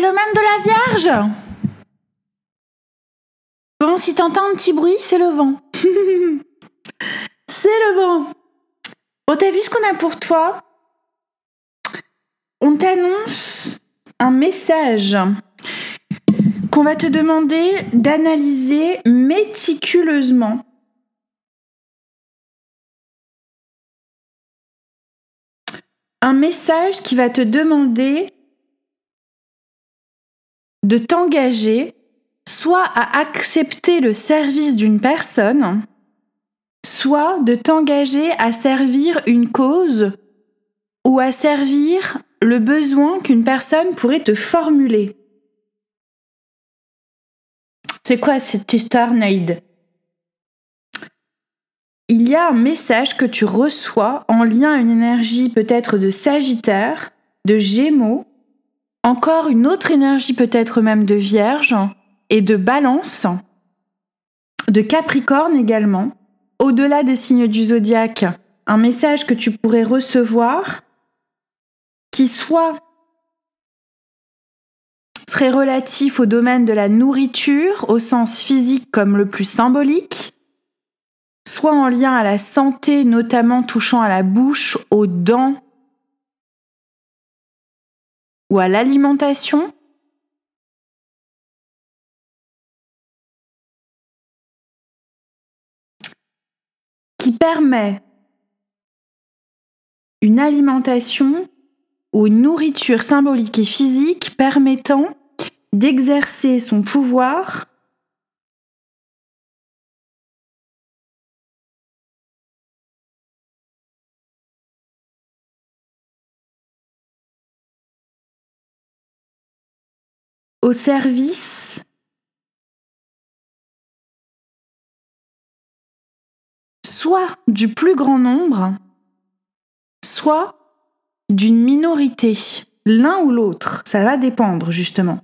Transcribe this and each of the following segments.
Le même de la Vierge Bon, si t'entends un petit bruit, c'est le vent. c'est le vent. Bon, t'as vu ce qu'on a pour toi? On t'annonce un message qu'on va te demander d'analyser méticuleusement. Un message qui va te demander de t'engager soit à accepter le service d'une personne, soit de t'engager à servir une cause ou à servir le besoin qu'une personne pourrait te formuler. C'est quoi cette histoire, Naïd? Il y a un message que tu reçois en lien à une énergie peut-être de Sagittaire, de Gémeaux, encore une autre énergie peut-être même de Vierge et de Balance, de Capricorne également, au-delà des signes du zodiaque, un message que tu pourrais recevoir qui soit serait relatif au domaine de la nourriture au sens physique comme le plus symbolique, soit en lien à la santé, notamment touchant à la bouche, aux dents ou à l'alimentation, qui permet une alimentation ou une nourriture symbolique et physique permettant d'exercer son pouvoir au service soit du plus grand nombre, soit d'une minorité. L'un ou l'autre, ça va dépendre justement.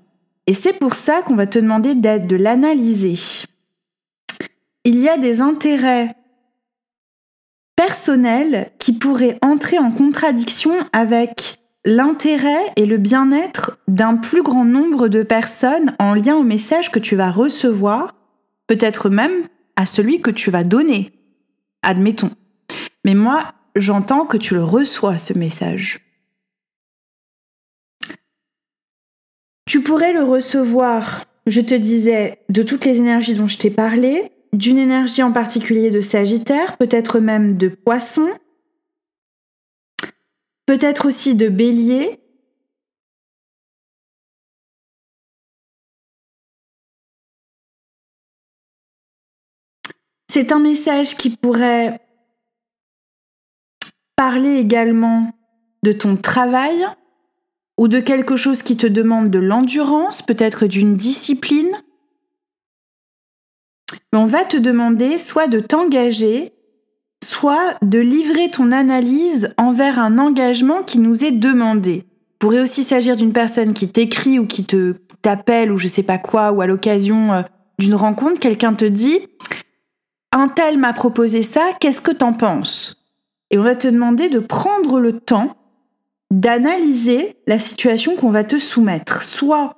Et c'est pour ça qu'on va te demander d'aide, de l'analyser. Il y a des intérêts personnels qui pourraient entrer en contradiction avec l'intérêt et le bien-être d'un plus grand nombre de personnes en lien au message que tu vas recevoir, peut-être même à celui que tu vas donner admettons. Mais moi, j'entends que tu le reçois, ce message. Tu pourrais le recevoir, je te disais, de toutes les énergies dont je t'ai parlé, d'une énergie en particulier de Sagittaire, peut-être même de Poisson, peut-être aussi de Bélier, C'est un message qui pourrait parler également de ton travail ou de quelque chose qui te demande de l'endurance, peut-être d'une discipline. on va te demander soit de t'engager, soit de livrer ton analyse envers un engagement qui nous est demandé. Il pourrait aussi s'agir d'une personne qui t'écrit ou qui te t'appelle ou je sais pas quoi, ou à l'occasion euh, d'une rencontre, quelqu'un te dit un tel m'a proposé ça, qu'est-ce que t'en penses? Et on va te demander de prendre le temps d'analyser la situation qu'on va te soumettre, soit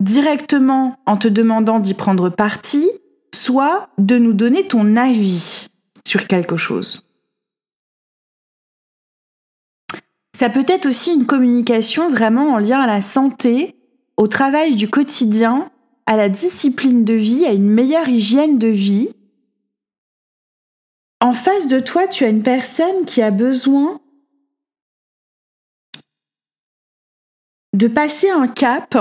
directement en te demandant d'y prendre parti, soit de nous donner ton avis sur quelque chose. Ça peut être aussi une communication vraiment en lien à la santé, au travail du quotidien, à la discipline de vie, à une meilleure hygiène de vie, en face de toi, tu as une personne qui a besoin de passer un cap,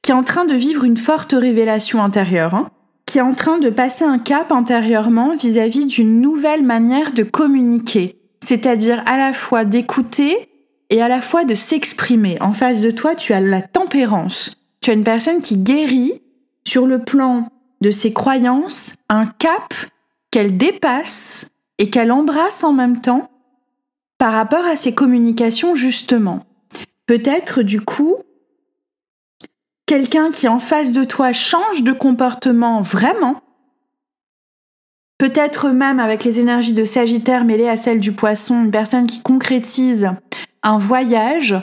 qui est en train de vivre une forte révélation intérieure, hein, qui est en train de passer un cap intérieurement vis-à-vis d'une nouvelle manière de communiquer, c'est-à-dire à la fois d'écouter et à la fois de s'exprimer. En face de toi, tu as la tempérance. Tu as une personne qui guérit sur le plan de ses croyances, un cap qu'elle dépasse et qu'elle embrasse en même temps par rapport à ses communications justement. Peut-être du coup, quelqu'un qui en face de toi change de comportement vraiment, peut-être même avec les énergies de Sagittaire mêlées à celles du poisson, une personne qui concrétise un voyage,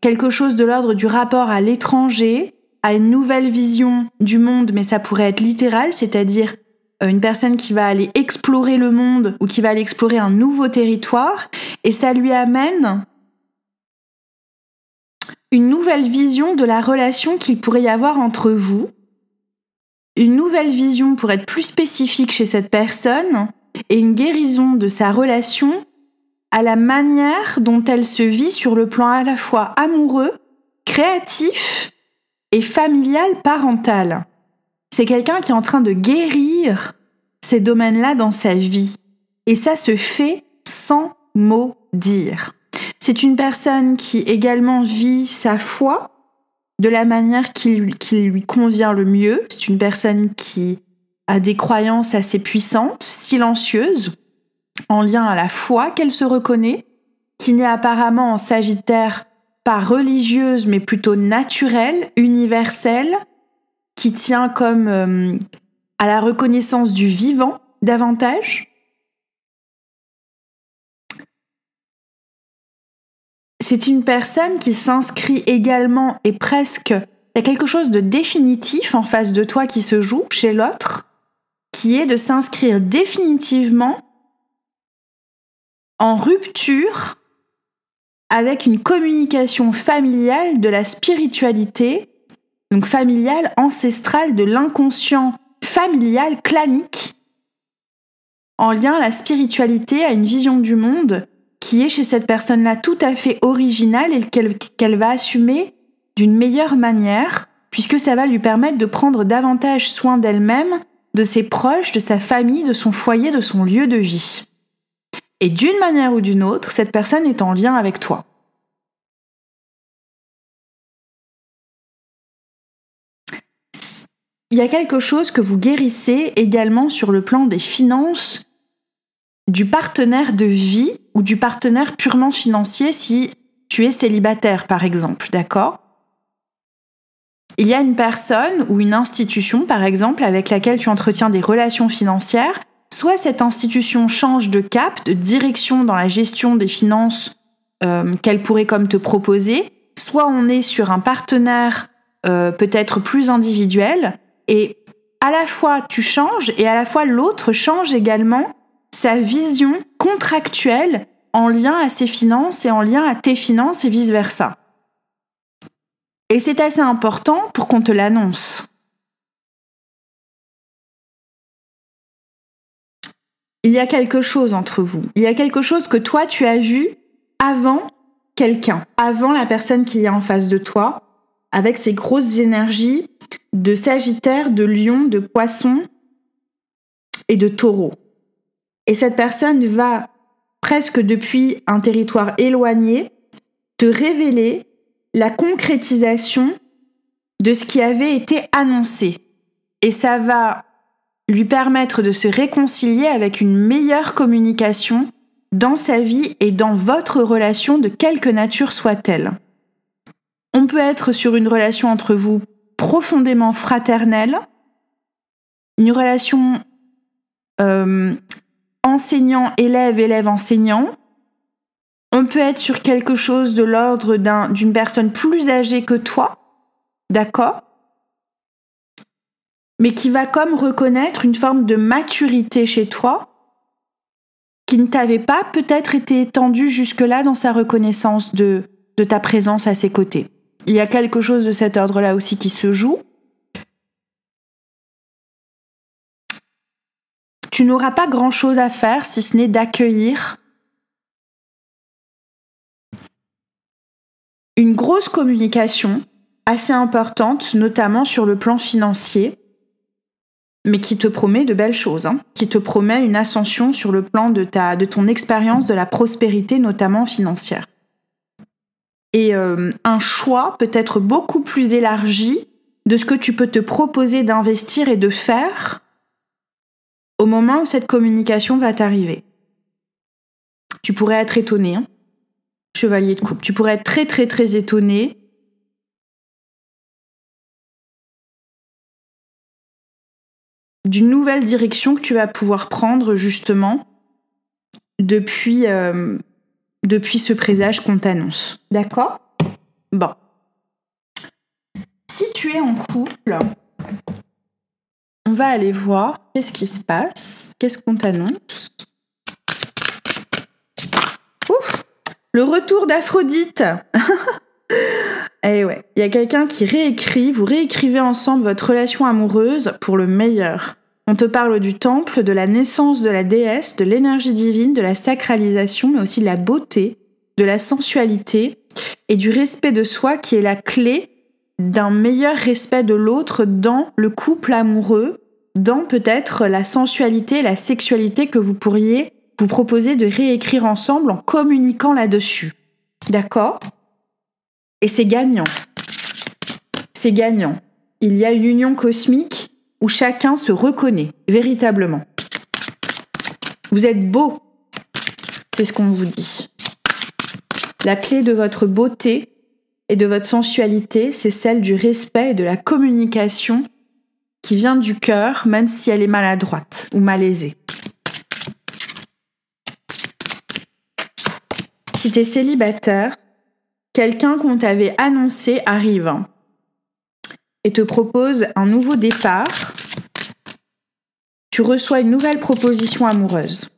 quelque chose de l'ordre du rapport à l'étranger, à une nouvelle vision du monde, mais ça pourrait être littéral, c'est-à-dire euh, une personne qui va aller explorer le monde ou qui va aller explorer un nouveau territoire, et ça lui amène une nouvelle vision de la relation qu'il pourrait y avoir entre vous, une nouvelle vision pour être plus spécifique chez cette personne, et une guérison de sa relation à la manière dont elle se vit sur le plan à la fois amoureux, créatif et familial parental. C'est quelqu'un qui est en train de guérir ces domaines-là dans sa vie. Et ça se fait sans mot dire. C'est une personne qui également vit sa foi de la manière qui lui, convient le mieux. C'est une personne qui a des croyances assez puissantes, silencieuses, en lien à la foi qu'elle se reconnaît, qui n'est apparemment en Sagittaire pas religieuse mais plutôt naturelle, universelle, qui tient comme euh, à la reconnaissance du vivant davantage. C'est une personne qui s'inscrit également et presque, il y a quelque chose de définitif en face de toi qui se joue chez l'autre, qui est de s'inscrire définitivement en rupture avec une communication familiale de la spiritualité, donc familiale, ancestrale, de l'inconscient familial, clanique, en lien la spiritualité à une vision du monde qui est chez cette personne-là tout à fait originale et qu'elle va assumer d'une meilleure manière, puisque ça va lui permettre de prendre davantage soin d'elle-même, de ses proches, de sa famille, de son foyer, de son lieu de vie. Et d'une manière ou d'une autre, cette personne est en lien avec toi. Il y a quelque chose que vous guérissez également sur le plan des finances du partenaire de vie ou du partenaire purement financier si tu es célibataire par exemple, d'accord? Il y a une personne ou une institution par exemple avec laquelle tu entretiens des relations financières. Soit cette institution change de cap, de direction dans la gestion des finances euh, qu'elle pourrait comme te proposer, soit on est sur un partenaire euh, peut-être plus individuel, et à la fois tu changes et à la fois l'autre change également sa vision contractuelle en lien à ses finances et en lien à tes finances et vice-versa. Et c'est assez important pour qu'on te l'annonce. il y a quelque chose entre vous. Il y a quelque chose que toi, tu as vu avant quelqu'un, avant la personne qui est en face de toi, avec ses grosses énergies de Sagittaire, de Lion, de Poisson et de Taureau. Et cette personne va presque depuis un territoire éloigné te révéler la concrétisation de ce qui avait été annoncé. Et ça va lui permettre de se réconcilier avec une meilleure communication dans sa vie et dans votre relation de quelque nature soit-elle. On peut être sur une relation entre vous profondément fraternelle, une relation euh, enseignant-élève, élève-enseignant. On peut être sur quelque chose de l'ordre d'une personne plus âgée que toi, d'accord? Mais qui va comme reconnaître une forme de maturité chez toi qui ne t'avait pas peut-être été étendue jusque-là dans sa reconnaissance de, de ta présence à ses côtés. Il y a quelque chose de cet ordre-là aussi qui se joue. Tu n'auras pas grand-chose à faire si ce n'est d'accueillir une grosse communication assez importante, notamment sur le plan financier, mais qui te promet de belles choses, hein, qui te promet une ascension sur le plan de, ton expérience de la prospérité, notamment financière. Et euh, un choix peut-être beaucoup plus élargi de ce que tu peux te proposer d'investir et de faire au moment où cette communication va t'arriver. Tu pourrais être étonné, hein, chevalier de coupe, tu pourrais être très très très étonné d'une nouvelle direction que tu vas pouvoir prendre justement depuis, euh, depuis ce présage qu'on t'annonce. D'accord? Bon. Si tu es en couple, on va aller voir qu'est-ce qui se passe, qu'est-ce qu'on t'annonce. Ouf Le retour d'Aphrodite Eh ouais, il y a quelqu'un qui réécrit, vous réécrivez ensemble votre relation amoureuse pour le meilleur. On te parle du temple, de la naissance de la déesse, de l'énergie divine, de la sacralisation, mais aussi de la beauté, de la sensualité et du respect de soi qui est la clé d'un meilleur respect de l'autre dans le couple amoureux, dans peut-être la sensualité, la sexualité que vous pourriez vous proposer de réécrire ensemble en communiquant là-dessus. D'accord? Et c'est gagnant. C'est gagnant. Il y a une union cosmique où chacun se reconnaît véritablement. Vous êtes beau. C'est ce qu'on vous dit. La clé de votre beauté et de votre sensualité, c'est celle du respect et de la communication qui vient du cœur, même si elle est maladroite ou malaisée. Si tu es célibataire, quelqu'un qu'on t'avait annoncé arrive et te propose un nouveau départ. Tu reçois une nouvelle proposition amoureuse.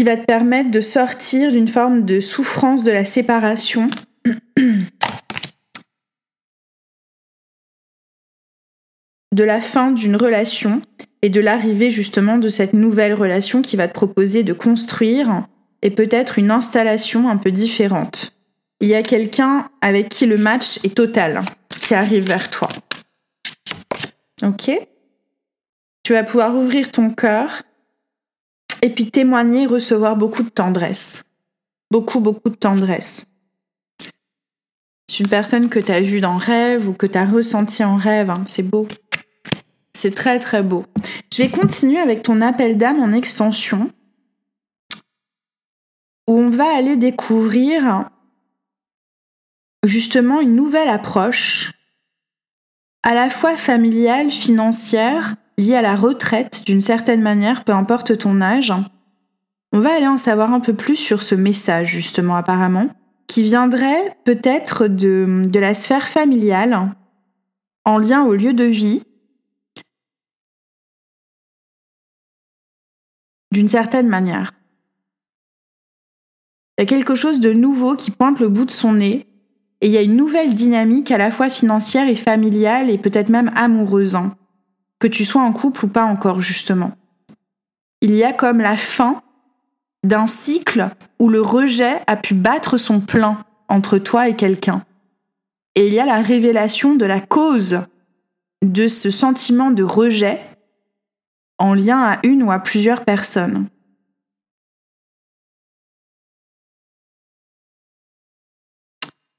Qui va te permettre de sortir d'une forme de souffrance de la séparation. de la fin d'une relation et de l'arrivée justement de cette nouvelle relation qui va te proposer de construire et peut-être une installation un peu différente. Il y a quelqu'un avec qui le match est total qui arrive vers toi. Ok? Tu vas pouvoir ouvrir ton cœur et puis témoigner, recevoir beaucoup de tendresse. Beaucoup, beaucoup de tendresse. C'est une personne que tu as vue dans rêve ou que tu as ressenti en rêve. Hein. C'est beau. C'est très, très beau. Je vais continuer avec ton appel d'âme en extension où on va aller découvrir justement une nouvelle approche à la fois familiale, financière lié à la retraite d'une certaine manière, peu importe ton âge. On va aller en savoir un peu plus sur ce message justement apparemment, qui viendrait peut-être de, de la sphère familiale en lien au lieu de vie, d'une certaine manière. Il y a quelque chose de nouveau qui pointe le bout de son nez, et il y a une nouvelle dynamique à la fois financière et familiale et peut-être même amoureuse. Que tu sois en couple ou pas encore justement. Il y a comme la fin d'un cycle où le rejet a pu battre son plein entre toi et quelqu'un. Et il y a la révélation de la cause de ce sentiment de rejet en lien à une ou à plusieurs personnes.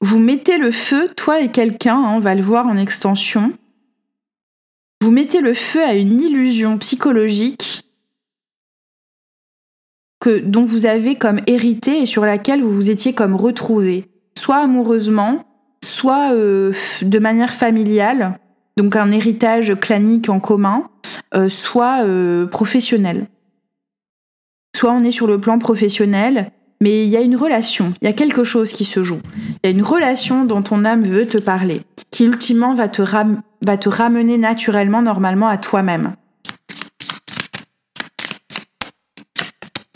Vous mettez le feu, toi et quelqu'un, hein, on va le voir en extension, vous mettez le feu à une illusion psychologique que, dont vous avez comme hérité et sur laquelle vous vous étiez comme retrouvé, soit amoureusement, soit euh, de manière familiale, donc un héritage clanique en commun, euh, soit euh, professionnel. Soit on est sur le plan professionnel, mais il y a une relation, il y a quelque chose qui se joue. Il y a une relation dont ton âme veut te parler, qui ultimement va te, va te ramener naturellement, normalement, à toi-même.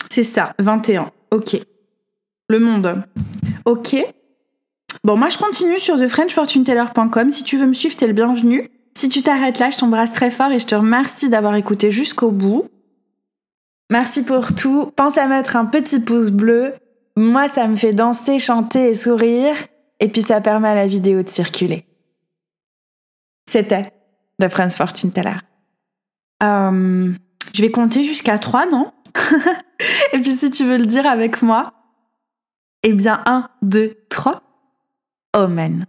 C'est ça, 21. Ok. Le monde. Ok. Bon, moi je continue sur thefrenchfortuneteller.com. Si tu veux me suivre, t'es le bienvenu. Si tu t'arrêtes là, je t'embrasse très fort et je te remercie d'avoir écouté jusqu'au bout. Merci pour tout. Pense à mettre un petit pouce bleu. Moi, ça me fait danser, chanter et sourire. Et puis ça permet à la vidéo de circuler. C'était de Franz Fortune Teller. Euh, je vais compter jusqu'à 3, non? Et puis si tu veux le dire avec moi, eh bien 1, 2, 3. Amen.